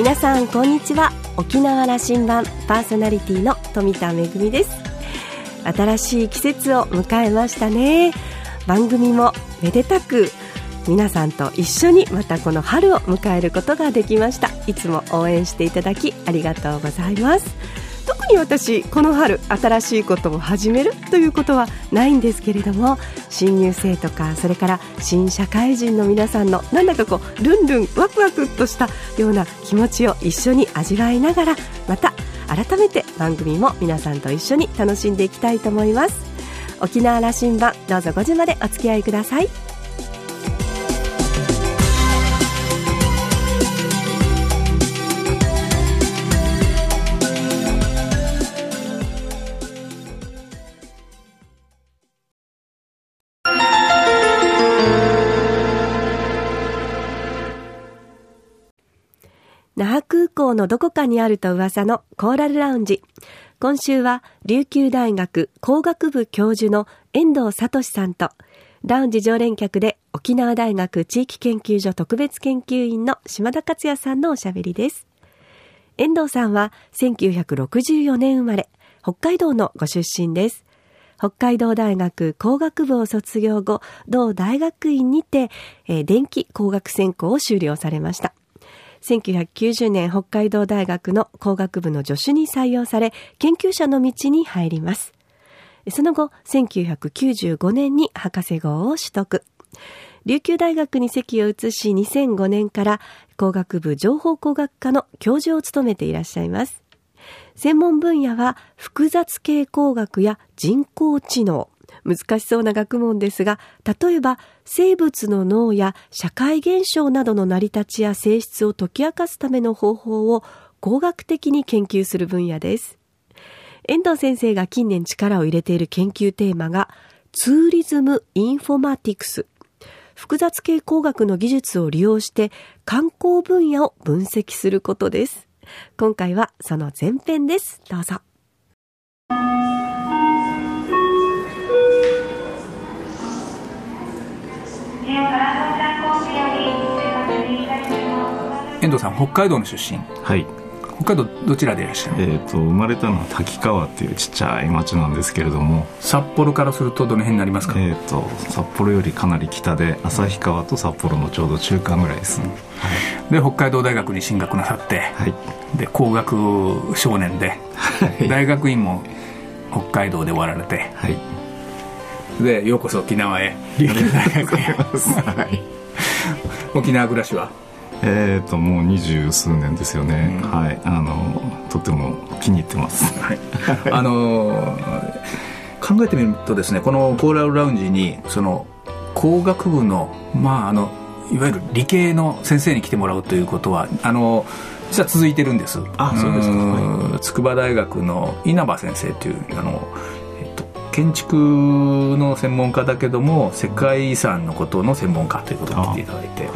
皆さんこんにちは。沖縄羅針盤パーソナリティの富田恵です。新しい季節を迎えましたね。番組もめでたく皆さんと一緒にまたこの春を迎えることができました。いつも応援していただきありがとうございます。特に私この春新しいことを始めるということはないんですけれども新入生とかそれから新社会人の皆さんのなんだかこうルンルンワクワクとしたような気持ちを一緒に味わいながらまた改めて番組も皆さんと一緒に楽しんでいきたいと思います。沖縄羅針盤どうぞ5時までお付き合いください。覇空港のどこかにあると噂のコーラルラウンジ。今週は琉球大学工学部教授の遠藤聡さんと、ラウンジ常連客で沖縄大学地域研究所特別研究員の島田克也さんのおしゃべりです。遠藤さんは1964年生まれ、北海道のご出身です。北海道大学工学部を卒業後、同大学院にて、えー、電気工学専攻を修了されました。1990年北海道大学の工学部の助手に採用され、研究者の道に入ります。その後、1995年に博士号を取得。琉球大学に籍を移し2005年から工学部情報工学科の教授を務めていらっしゃいます。専門分野は複雑系工学や人工知能、難しそうな学問ですが、例えば生物の脳や社会現象などの成り立ちや性質を解き明かすための方法を工学的に研究する分野です。遠藤先生が近年力を入れている研究テーマがツーリズム・インフォマティクス。複雑系工学の技術を利用して観光分野を分析することです。今回はその前編です。どうぞ。遠藤さん北海道の出身。はい。北海道どちらでいらっしゃる？えっ、と生まれたのは滝川っていうちっちゃい町なんですけれども。札幌からするとどの辺になりますか？えっ、と札幌よりかなり北で旭川と札幌のちょうど中間ぐらいです。ね、はい、で北海道大学に進学なさって、はい、で工学少年で、はい、大学院も北海道で終わられて、はい、でようこそ沖縄へ。琉球大学へ、はい、沖縄暮らしは？えっ、ー、ともう二十数年ですよね、うん、はい。あのとても気に入ってます、はい、あの考えてみるとですねこのコーラルラウンジにその工学部のまああのいわゆる理系の先生に来てもらうということはあの実は続いてるんです。あそうですか、はい、筑波大学の稲葉先生というあの建築の専門家だけども世界遺産のことの専門家ということを言っていただいて、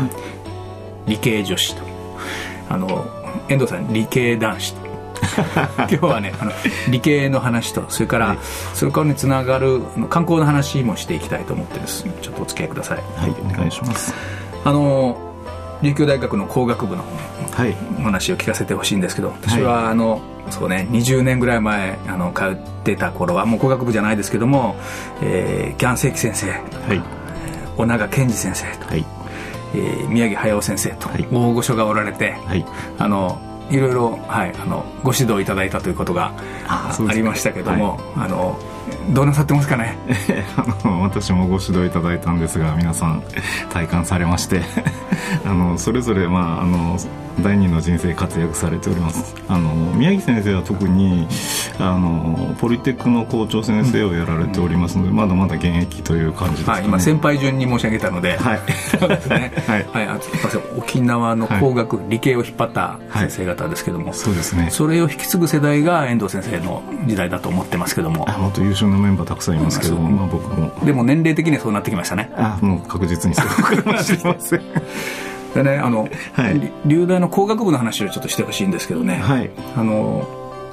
理系女子と。あの遠藤さん理系男子と。今日はねあの理系の話とそれから、はい、それからにつながる観光の話もしていきたいと思ってです。ちょっとお付き合いください。はいお願いします。あの琉球大学の工学部の話を聞かせてほしいんですけど、私はあの、そうね20年ぐらい前あの通ってた頃はもう工学部じゃないですけども、えー、キャンセキ先生、はい、小長健二先生と、はい。えー、宮城駿先生と大御所がおられて、はい、あのいろいろ、はい、あのご指導いただいたということがありましたけども、はい、あのどうなさってますかね？あ の私もご指導いただいたんですが皆さん体感されまして あのそれぞれ、まあ、あの第二の人生活躍されております。あの宮城先生は特にあのポリテックの校長先生をやられておりますので、うん、まだまだ現役という感じです、ね、はい、今先輩順に申し上げたので、はい。そうですねはい、はい、あ沖縄の工学、はい、理系を引っ張った先生方ですけども、はい、そうですねそれを引き継ぐ世代が遠藤先生の時代だと思ってますけどももっと優秀なメンバーたくさんいますけども、まあ、僕も。でも年齢的にはそうなってきましたね。あもう確実にそうかもしれません。でねあの、はい、流大の工学部の話をちょっとしてほしいんですけどね、はい、あの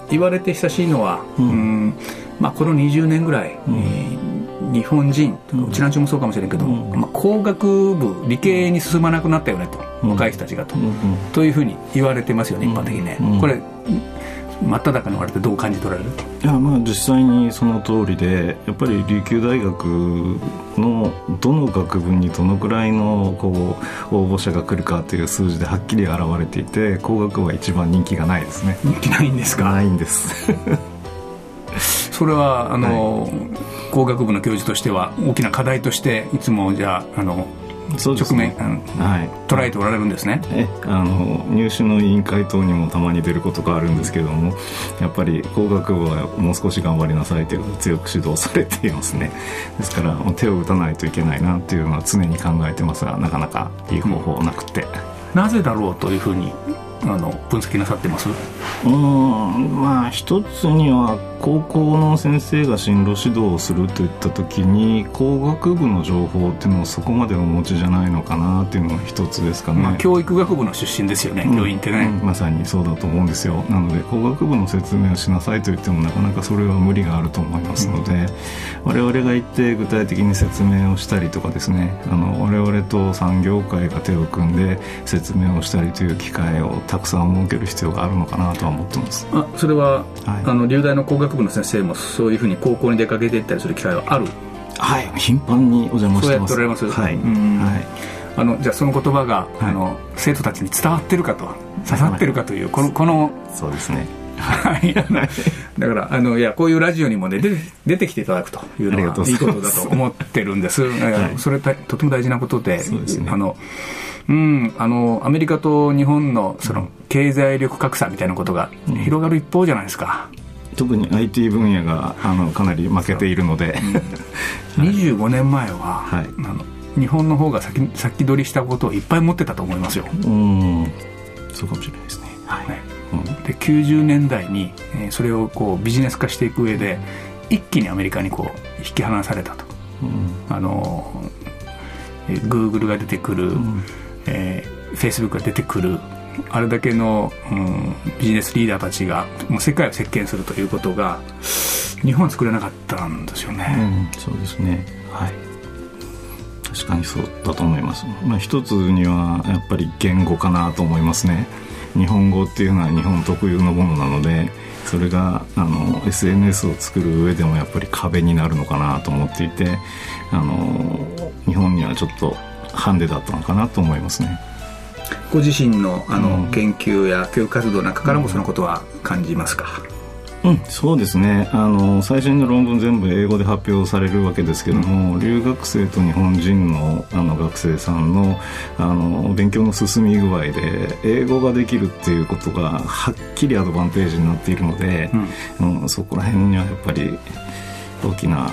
言われて久しいのは、うん、うんまあ、この20年ぐらい、うん、日本人、うちなんちもそうかもしれんけど、うん、まあ、工学部理系に進まなくなったよねと。若い人たちがと、というふうに言われてますよね一般的にね、これ真っ只中におられてどう感じ取られる？いやまあ実際にその通りでやっぱり琉球大学のどの学部にどのくらいのこう応募者が来るかという数字ではっきり表れていて工学部は一番人気がないですね。人気ないんですか？ないんです。それはあの、はい、工学部の教授としては大きな課題としていつもじゃああのそう直面、はい、捉えておられるんですね。えあの入試の委員会等にもたまに出ることがあるんですけれどもやっぱり工学部はもう少し頑張りなさいという強く指導されていますね。ですから手を打たないといけないなっていうのは常に考えてますがなかなかいい方法なくて、うん、なぜだろうというふうにあの分析なさってます？うんまあ一つには高校の先生が進路指導をするといった時に工学部の情報っていうのをそこまでお持ちじゃないのかなっていうのが一つですかね、まあ、教育学部の出身ですよね、教員ってね、うん、まさにそうだと思うんですよ。なので工学部の説明をしなさいと言ってもなかなかそれは無理があると思いますので、うん、我々が行って具体的に説明をしたりとかですねあの我々と産業界が手を組んで説明をしたりという機会をたくさん設ける必要があるのかなとは思ってます。あそれは、はい、あの流大の工学部の先生もそういうふうに高校に出かけていったりする機会はある？はい頻繁にお邪魔してます。そうやっておられます？はい、はい。あのじゃあその言葉が、はい、あの生徒たちに伝わってるかと。刺さってるかというこのこのそうですね。はい。だからあのいやこういうラジオにもね出出てきていただくというのがいいことだと思ってるんです、はい、それとても大事なことで、ね、あのうんあのアメリカと日本のその経済力格差みたいなことが広がる一方じゃないですか、特に IT 分野があのかなり負けているので、う。ん、25年前は、はい、あの日本の方が先先取りしたことをいっぱい持ってたと思いますよ。うん。そうかもしれないですね。はい、ね。うん、で90年代に、えー、それをこうビジネス化していく上で一気にアメリカにこう引き離されたと、うん、あの、えー、グーグルが出てくる、うん、えー、フェイスブックが出てくるあれだけの、うん、ビジネスリーダーたちがもう世界を席巻するということが日本は作れなかったんですよね、うん、そうですね。はい。確かにそうだと思います、まあ、一つにはやっぱり言語かなと思いますね。日本語っていうのは日本特有のものなのでそれがあの SNS を作る上でもやっぱり壁になるのかなと思っていてあの日本にはちょっとハンデだったのかなと思いますね。ご自身のあの、研究や教育活動の中からもそのことは感じますか、うん、そうですね。あの最新の論文全部英語で発表されるわけですけども、うん、留学生と日本人のあの学生さんのあの勉強の進み具合で英語ができるっていうことがはっきりアドバンテージになっているので、うん、うん、そこら辺にはやっぱり大きな、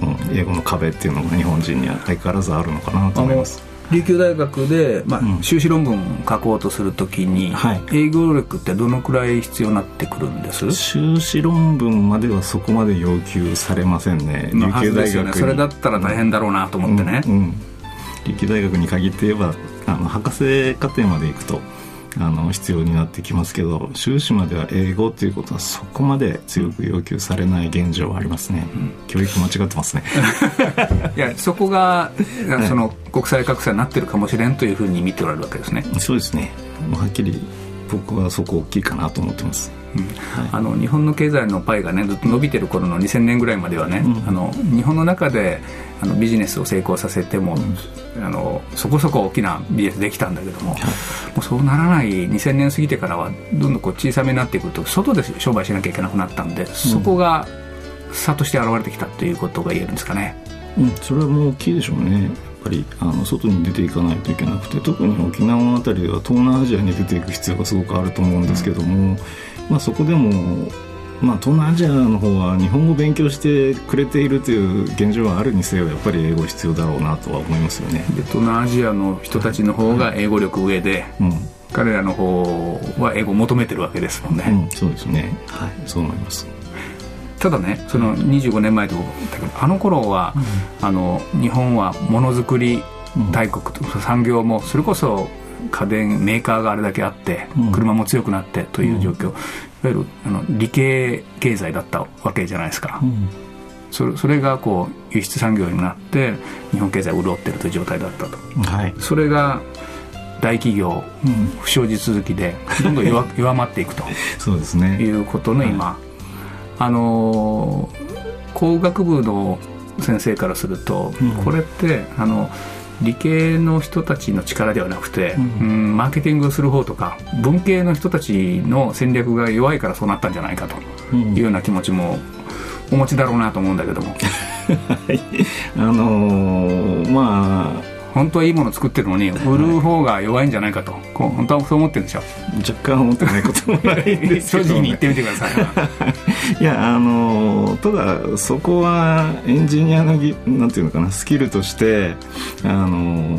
うん、英語の壁っていうのが日本人には相変わらずあるのかなと思います。琉球大学で、まあ、修士論文書こうとするときに、はい、英語力ってどのくらい必要になってくるんです？修士論文まではそこまで要求されませんね。琉球大学、ね、それだったら大変だろうなと思ってね、うんうん、琉球大学に限って言えばあの博士課程まで行くとあの必要になってきますけど修士までは英語ということはそこまで強く要求されない現状はありますね、うん、教育間違ってますね。いやそこがその国際格差になってるかもしれんというふうに見ておられるわけですね。そうですね。はっきり僕はそこ大きいかなと思ってます。あの日本の経済のパイがねずっと伸びてる頃の2000年ぐらいまではね、うん、あの日本の中であのビジネスを成功させても、うん、あのそこそこ大きなビジネスできたんだけどもはい、もうそうならない2000年過ぎてからはどんどんこう小さめになってくると外で商売しなきゃいけなくなったんで、そこが差として現れてきたということが言えるんですかね。うん、それはもう大きいでしょうねぱりあの外に出ていかないといけなくて特に沖縄あたりでは東南アジアに出ていく必要がすごくあると思うんですけども、まあ、そこでもまあ、東南アジアの方は日本語を勉強してくれているという現状はあるにせよやっぱり英語必要だろうなとは思いますよね。で東南アジアの人たちの方が英語力上で、はいうん、彼らの方は英語を求めてるわけですもんね、うん、そうですね。はい。そう思いますただねその25年前とあの頃は、うん、あの日本はものづくり大国と、産業もそれこそ家電メーカーがあれだけあって、車も強くなってという状況、いわゆるあの理系経済だったわけじゃないですか、それそれがこう輸出産業になって日本経済潤ってるという状態だったと、はい、それが大企業、うん、不祥事続きでどんどん弱 弱まっていくと。そうですね。いうことの今、はい、あの工学部の先生からすると、うん、これってあの理系の人たちの力ではなくて、うん、うんマーケティングをする方とか文系の人たちの戦略が弱いからそうなったんじゃないかというような気持ちもお持ちだろうなと思うんだけども。はい、あのー、まあ本当はいいもの作ってるのに売る方が弱いんじゃないかと、こう本当はそう思ってるんでしょ。若干思ってないこともないんですけど、ね、正直に言ってみてください。いやあのただそこはエンジニアのぎなんていうのかなスキルとしてあの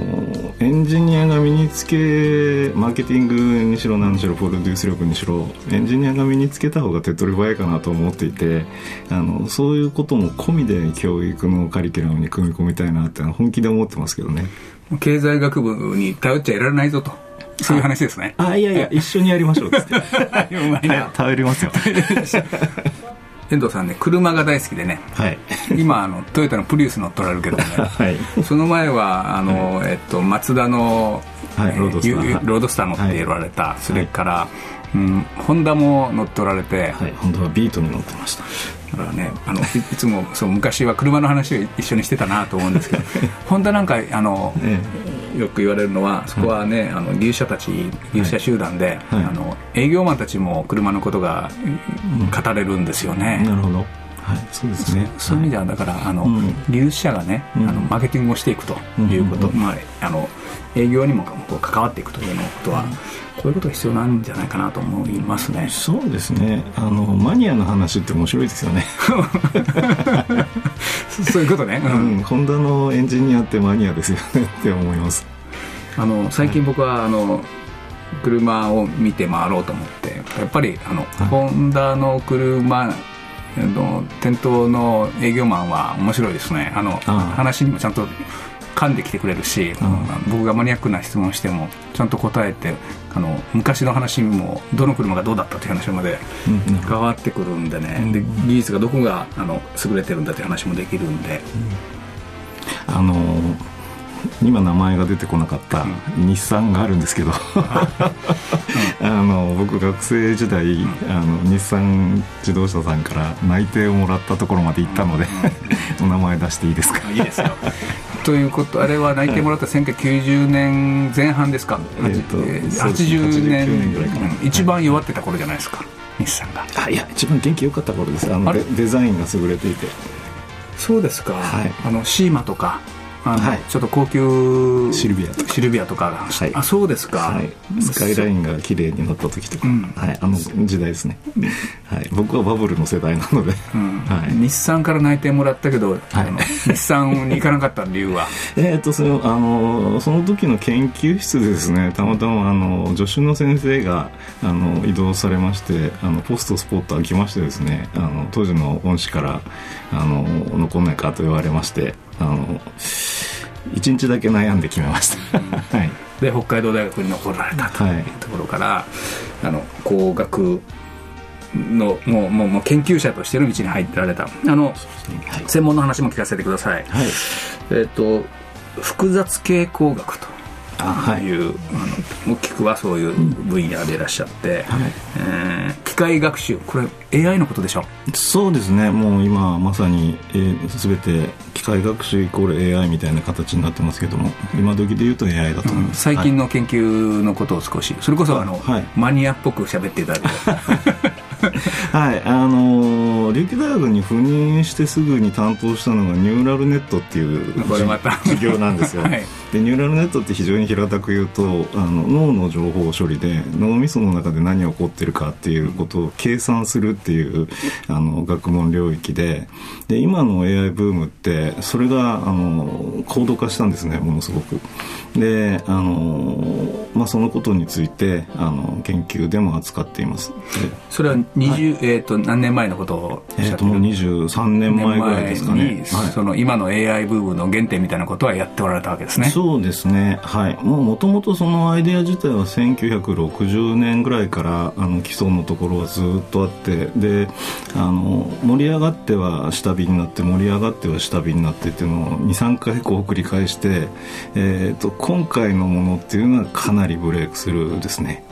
エンジニアが身につけマーケティングにしろ何にしろプロデュース力にしろエンジニアが身につけた方が手っ取り早いかなと思っていてあのそういうことも込みで教育のカリキュラムに組み込みたいなって本気で思ってますけどね。経済学部に頼っちゃいられないぞと。そういう話ですね。あ、いやいや、一緒にやりましょうっって。う まいな。頼りますよ。遠藤さんね車が大好きでね、はい、今あのトヨタのプリウス乗っ取られるけどね、はい、その前はあの、はい、えっと、マツダの、はい、ロードスターロードスター乗っておられた、それから、うん、ホンダも乗っておられて、はい、ホンダはビートに乗ってましただからねあのいつもそう昔は車の話を一緒にしてたなと思うんですけどホンダなんかあの、ええ、よく言われるのはそこはね、はい、あの牛舎たち牛舎集団で、はい、あの営業マンたちも車のことが語れるんですよね、うん、なるほどはい、そうですね。そういう意味ではだからあの、うん、流者がね、あのマーケティングをしていくということ、まあ、あの営業にもこう関わっていくというようなことは、こういうことが必要なんじゃないかなと思いますね。そうですね。あのマニアの話って面白いですよね。そういうことね、うん、ホンダのエンジニアってマニアですよねって思います。あの最近僕は、あの車を見て回ろうと思ってやっぱりあの、はい、ホンダの車の店頭の営業マンは面白いですね。あの話にもちゃんと噛んできてくれるし、うん、僕がマニアックな質問してもちゃんと答えてあの昔の話もどの車がどうだったという話まで変わってくるんでね、うん、で技術がどこがあの優れてるんだという話もできるんで。うん、あの今名前が出てこなかった日産があるんですけど 僕学生時代あの日産自動車さんから内定をもらったところまで行ったのでお名前出していいですか？いいですよ。ということあれは内定もらった1990年前半ですか、えー、と80年ぐらいかな、一番弱ってた頃じゃないですか日産が。あいや一番元気良かった頃です。あのデザインが優れていて。そうですか、はい、あのシーマとかはい、ちょっと高級シルビアとか。シルビアとか。はい、あそうですか、はい、スカイラインが綺麗に乗った時とか、うん、はい、あの時代ですね、はい、僕はバブルの世代なので、うん。はい、日産から内定もらったけど、はい、日産に行かなかった理由は？えっとそのあのその時の研究室でですねたまたまあの助手の先生があの移動されましてあのポストスポット開きましてですねあの当時の恩師からあの残んないかと言われましてあの1日だけ悩んで決めました、はい、で北海道大学に残られたというところから、はい、あの工学のもうもうもう研究者としての道に入ってられた。あの、はい、専門の話も聞かせてください、はい、えっ、ー、と複雑系工学と。あいう、はい、あの大きくはそういう分野でいらっしゃって、はい、えー、機械学習これ AI のことでしょ？そうですね。もう今まさに、えー、全て機械学習イコール AI みたいな形になってますけども今時で言うと AI だと思います、うん、最近の研究のことを少しそれこそあの、はい、マニアっぽく喋っていただいて はい。あの琉球大学に赴任してすぐに担当したのがニューラルネットっていう授業なんですよ、はい、でニューラルネットって非常に平たく言うとあの脳の情報処理で脳みその中で何が起こってるかっていうことを計算するっていうあの学問領域でで今の AI ブームってそれがあの高度化したんですねものすごく。であの、まあ、そのことについてあの研究でも扱っています。それは20、はい、えーと、何年前のことえー、ともう23年前ぐらいですかね、はい、その今の AI ブームの原点みたいなことはやっておられたわけですね。そうですね。はい。もともとそのアイデア自体は1960年ぐらいからあの基礎のところはずっとあってであの盛り上がっては下火になって盛り上がっては下火になってっていうのを23回こう繰り返して、えーと、と今回のものっていうのはかなりブレイクするですね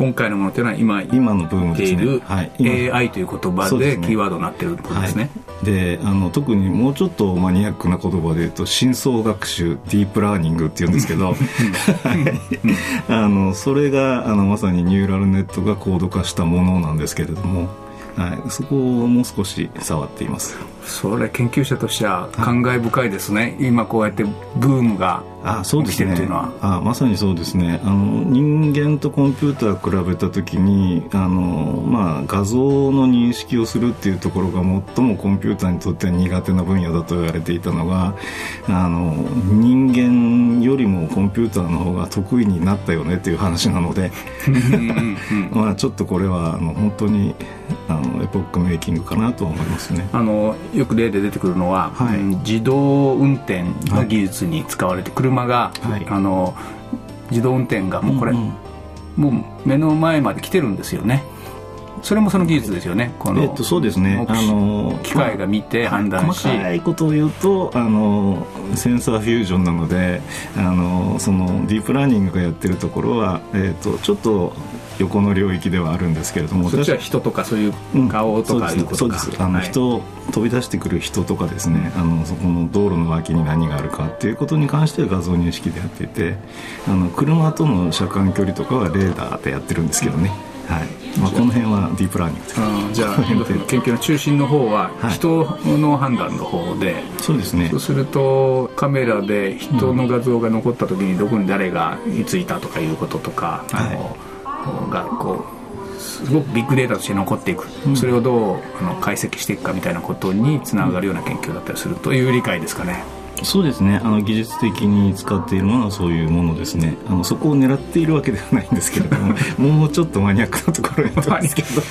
今回のものというのは今今のブームですね、はい、AI という言葉でキーワードになってることですね。で、はい、あの特にもうちょっとマニアックな言葉で言うと深層学習ディープラーニングっていうんですけど あのそれがあのまさにニューラルネットが高度化したものなんですけれどもはい、そこをもう少し触っています。それ研究者としては感慨深いですね、はい、今こうやってブームがあそうですね。あまさにそうですね。あの人間とコンピューター比べた時にあの、まあ、画像の認識をするっていうところが最もコンピューターにとっては苦手な分野だと言われていたのがあの人間よりもコンピューターの方が得意になったよねっていう話なので。まあちょっとこれはあの本当にあのエポックメイキングかなと思いますね。あのよく例で出てくるのは、はい、自動運転の技術に使われて、車が、はい、あの自動運転がもうこれ、うんうん、もう目の前まで来てるんですよねそれもその技術ですよね、この、えっと、そうですね、あの機械が見て判断し、細かいことを言うとあの、センサーフュージョンなので、あのそのディープラーニングがやってるところは、えっと、ちょっと横の領域ではあるんですけれどもそっちは人とかそういう顔とかいうことか、そうです。あの、はい、人飛び出してくる人とかですね。あのそこの道路の脇に何があるかっていうことに関しては画像認識でやっていてあの車との車間距離とかはレーダーでやってるんですけどね、はい。まあ、この辺はディープラーニング。ですあじゃあ研究の中心の方は人の判断の方で、はい、そうですね。そうするとカメラで人の画像が残った時にどこに誰がいついたとかいうこととか、あの、はいがこうすごくビッグデータとして残っていく、うん、それをどうあの解析していくかみたいなことにつながるような研究だったりするという理解ですかね。そうですね。あの技術的に使っているものはそういうものですね。あのそこを狙っているわけではないんですけれども もうちょっとマニアックなところやってますけど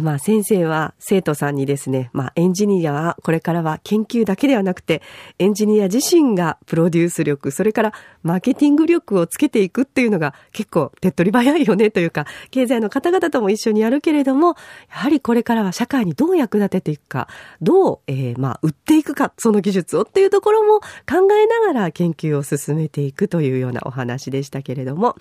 まあ、先生は生徒さんにですね、まあ、エンジニアはこれからは研究だけではなくて、エンジニア自身がプロデュース力、それからマーケティング力をつけていくっていうのが結構手っ取り早いよねというか、経済の方々とも一緒にやるけれども、やはりこれからは社会にどう役立てていくか、どう、えー、まあ、売っていくか、その技術をっていうところも考えながら研究を進めていくというようなお話でしたけれども、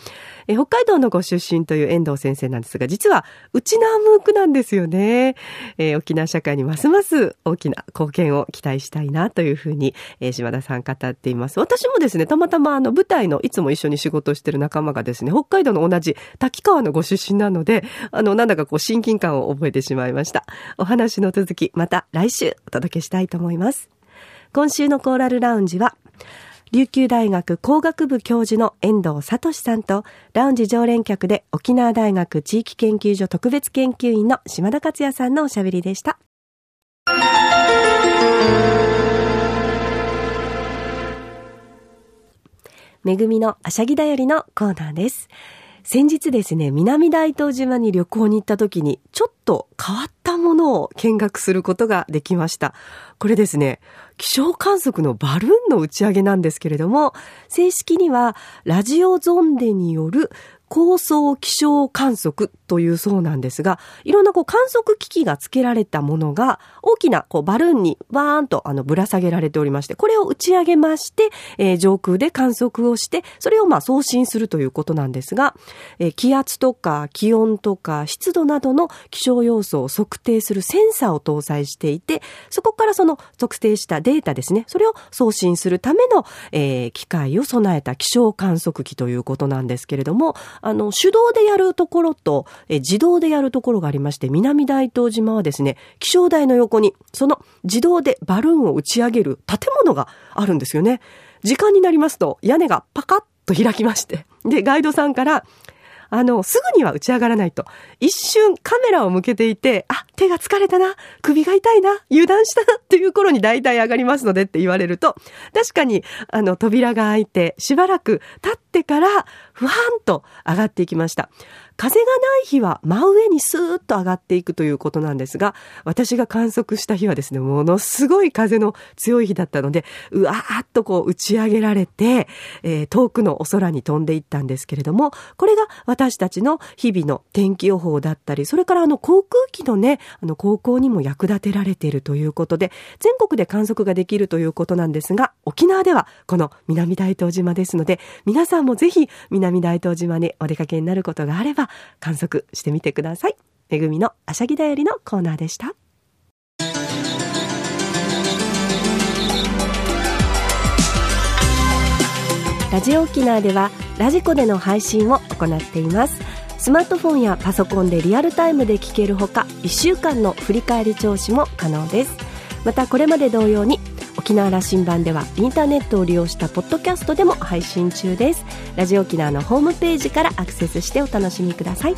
えー、北海道のご出身という遠藤先生なんですが、実は、うちなムークなんですですよね。えー、沖縄社会にますます大きな貢献を期待したいなというふうに、えー、島田さん語っています。私もですね、たまたまあの舞台のいつも一緒に仕事してる仲間がですね、北海道の同じ滝川のご出身なので、あの、なんだかこう親近感を覚えてしまいました。お話の続き、また来週お届けしたいと思います。今週のコーラルラウンジは、琉球大学工学部教授の遠藤聡さんと、ラウンジ常連客で沖縄大学地域研究所特別研究員の島田克也さんのおしゃべりでした。めぐみのあしゃぎだよりのコーナーです。先日ですね、南大東島に旅行に行った時に、ちょっと変わったものを見学することができました。これですね、気象観測のバルーンの打ち上げなんですけれども、正式にはラジオゾンデによる高層気象観測というそうなんですが、いろんなこう観測機器が付けられたものが大きなこうバルーンにバーンとあのぶら下げられておりまして、これを打ち上げまして、えー、上空で観測をして、それをまあ送信するということなんですが、えー、気圧とか気温とか湿度などの気象要素を測定するセンサーを搭載していて、そこからその測定したデータですね、それを送信するための、えー、機械を備えた気象観測機ということなんですけれども、あの、手動でやるところと、え自動でやるところがありまして、南大東島はですね、気象台の横に、その自動でバルーンを打ち上げる建物があるんですよね。時間になりますと、屋根がパカッと開きまして、で、ガイドさんから、あの、すぐには打ち上がらないと。一瞬カメラを向けていて、あ、手が疲れたな、首が痛いな、油断したなっていう頃に大体上がりますのでって言われると、確かに、あの、扉が開いて、しばらく経ってから、ふわんと上がっていきました。風がない日は真上にスーッと上がっていくということなんですが、私が観測した日はですね、ものすごい風の強い日だったので、うわーっとこう打ち上げられて、えー、遠くのお空に飛んでいったんですけれども、これが私たちの日々の天気予報だったり、それからあの航空機のね、あの航行にも役立てられているということで、全国で観測ができるということなんですが、沖縄ではこの南大東島ですので、皆さんもぜひ南大東島にお出かけになることがあれば、観測してみてください。めぐみのあしゃぎだよりのコーナーでした。ラジオ沖縄ではラジコでの配信を行っていますスマートフォンやパソコンでリアルタイムで聞けるほか1週間の振り返り聴取も可能です。またこれまで同様に沖縄羅針盤ではインターネットを利用したポッドキャストでも配信中です。ラジオ沖縄のホームページからアクセスしてお楽しみください。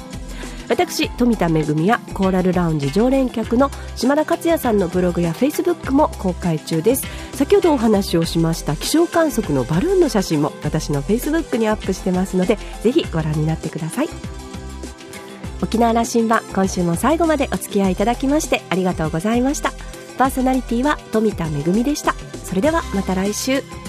私富田恵やコーラルラウンジ常連客の島田克也さんのブログやフェイスブックも公開中です。先ほどお話をしました気象観測のバルーンの写真も私のフェイスブックにアップしてますのでぜひご覧になってください。沖縄羅針盤今週も最後までお付き合いいただきましてありがとうございました。パーソナリティは富田恵でした。それではまた来週。